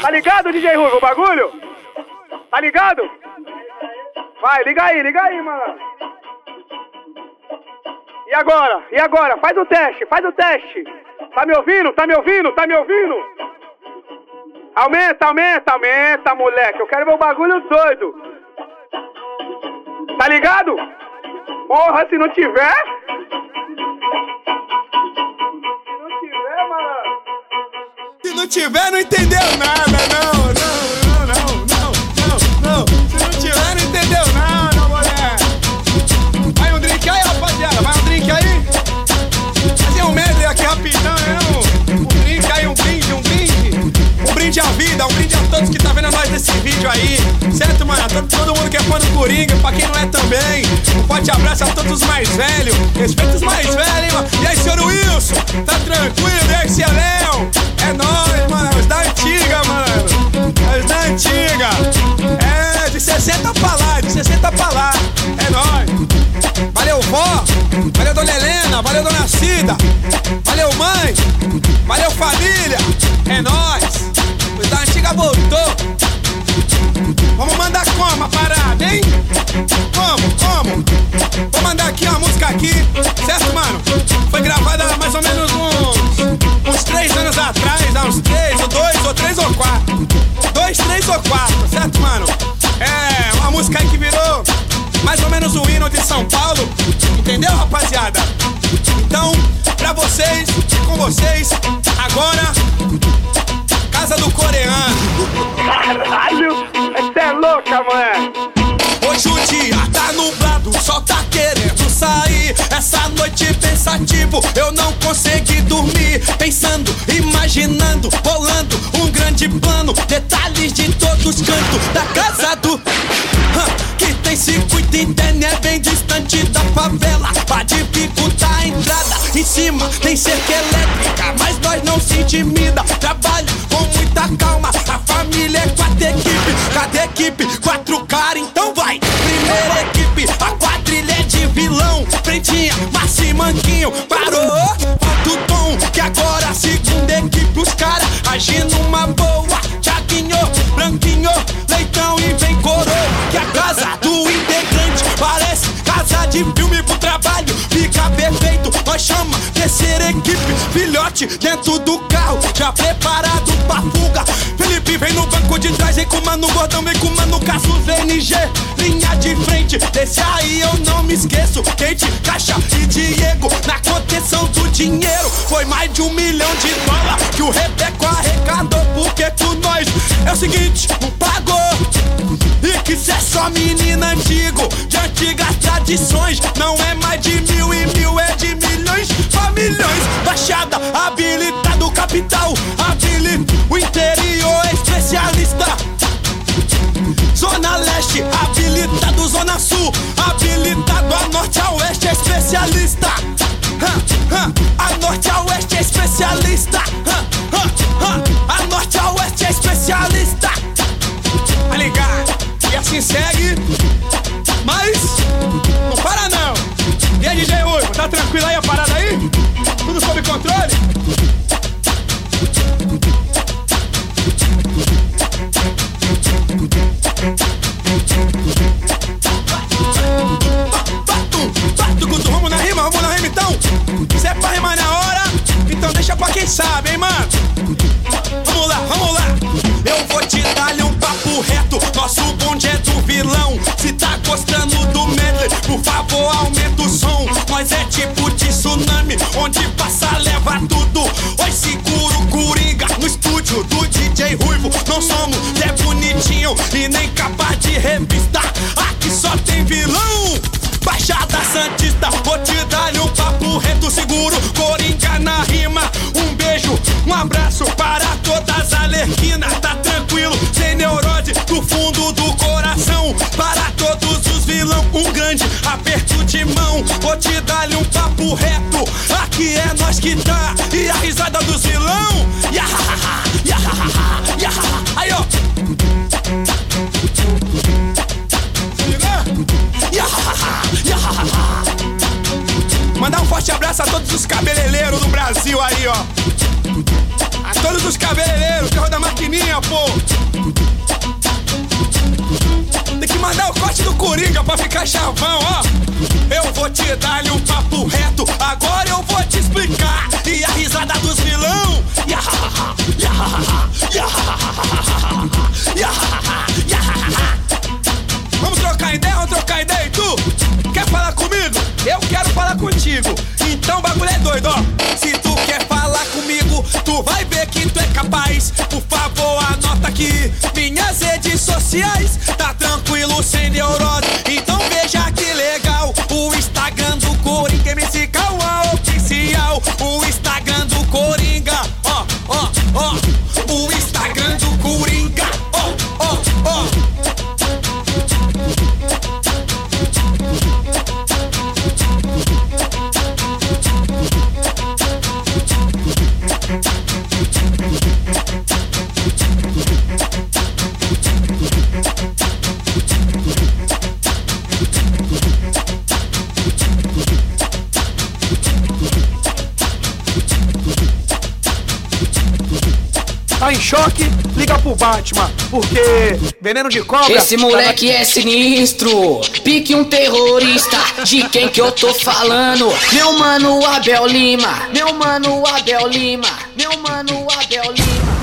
Tá ligado, DJ Rugo, o bagulho? Tá ligado? Vai, liga aí, liga aí, mano. E agora? E agora? Faz o teste, faz o teste. Tá me ouvindo? Tá me ouvindo? Tá me ouvindo? Aumenta, aumenta, aumenta, moleque. Eu quero ver o bagulho doido. Tá ligado? Porra, se não tiver. Não tiver, não entendeu nada, não, não, não, não, não, não, não. Se não tiver, não entendeu nada, mulher. Vai um drink aí, rapaziada, vai um drink aí. Fazer um medley aqui rapidão, né? Um, drink aí, um brinde, um brinde. Um brinde à vida, um brinde a todos que tá vendo nós nesse vídeo aí. Certo, mano? Todo mundo que é fã do Coringa, pra quem não é também. Forte abraço a todos os mais velhos. Respeita os mais velhos, mano? E aí, senhor Wilson? Tá tranquilo? E aí, seu Léo? É nóis, mano. Os da antiga, mano. Os da antiga. É, de 60 pra lá, de 60 pra lá. É nóis. Valeu, vó. Valeu, dona Helena. Valeu, dona Cida. Valeu, mãe. Valeu, família. É nóis. Os da antiga voltou. Aqui certo, mano? Foi gravada mais ou menos uns, uns três anos atrás, há uns três, ou dois, ou três, ou quatro. Dois, três ou quatro, certo, mano? É, uma música aí que virou mais ou menos o hino de São Paulo, entendeu, rapaziada? Então, pra vocês, com vocês, agora, Casa do Coreano. Eu não consegui dormir. Pensando, imaginando, bolando um grande plano. Detalhes de todos os cantos da casa do. Que tem circuito interno, é bem distante da favela. Pra dificultar a entrada, em cima tem cerca elétrica. Mas nós não se intimida, trabalha parou. Alto tom, que agora segunda equipe, os caras agindo uma boa. Tiaguinho, Branquinho, Leitão e vem coroa. Que a casa do integrante parece casa de filme pro trabalho. Fica perfeito, nós chama terceira equipe. Filhote dentro do carro, já preparado pra fuga. Felipe vem no banco de trás, vem com o mano gordão, vem com o mano Caço VNG. Linha de frente, desse aí eu não me esqueço. Kate, Caixa e Diego, na contenção do dinheiro. Foi mais de um milhão de dólares que o Rebeco arrecadou. Porque com nós é o seguinte, não pagou. E que cê é só menina antigo, de antigas tradições. Não é mais de mil e mil, é de milhões pra milhões. Baixada, habilitado, capital, habilita o interior Zona Leste, habilitado, Zona Sul, habilitado, a Norte a Oeste é especialista. A Norte a Oeste é especialista. A Norte a Oeste é especialista. Tá ligado? E assim segue. Mas não para não. E aí, DJ Uivo, tá tranquilo aí a parada quem sabe, hein, mano. Vamos lá, vamos lá. Eu vou te dar um papo reto. Nosso bonde é do vilão. Se tá gostando do medley, por favor, aumenta o som. Nós é tipo de tsunami, onde passa, leva tudo. Oi, seguro Coringa no estúdio do DJ Ruivo. Não somos Zé Bonitinho e nem capa de revista. Aqui só tem vilão. Baixada Santista, vou te dar um papo reto seguro. Coringa na rima, um beijo, um abraço para todas as alerquinas. Tá tranquilo, sem neurose, do fundo do coração. Para todos os vilão, um grande aperto de mão. Vou te dar um papo reto, aqui é nós que tá. E a risada dos vilão, yahaha, ó. A todos os cabeleireiros, carro da maquininha, pô. Tem que mandar o corte do Coringa pra ficar chavão, ó. Eu vou te dar-lhe um papo reto, agora eu vou te explicar. E choque, liga pro Batman, porque veneno de cobra. Esse moleque tá na... é sinistro, pique um terrorista. De quem que eu tô falando? Meu mano Abel Lima, meu mano Abel Lima, meu mano Abel Lima.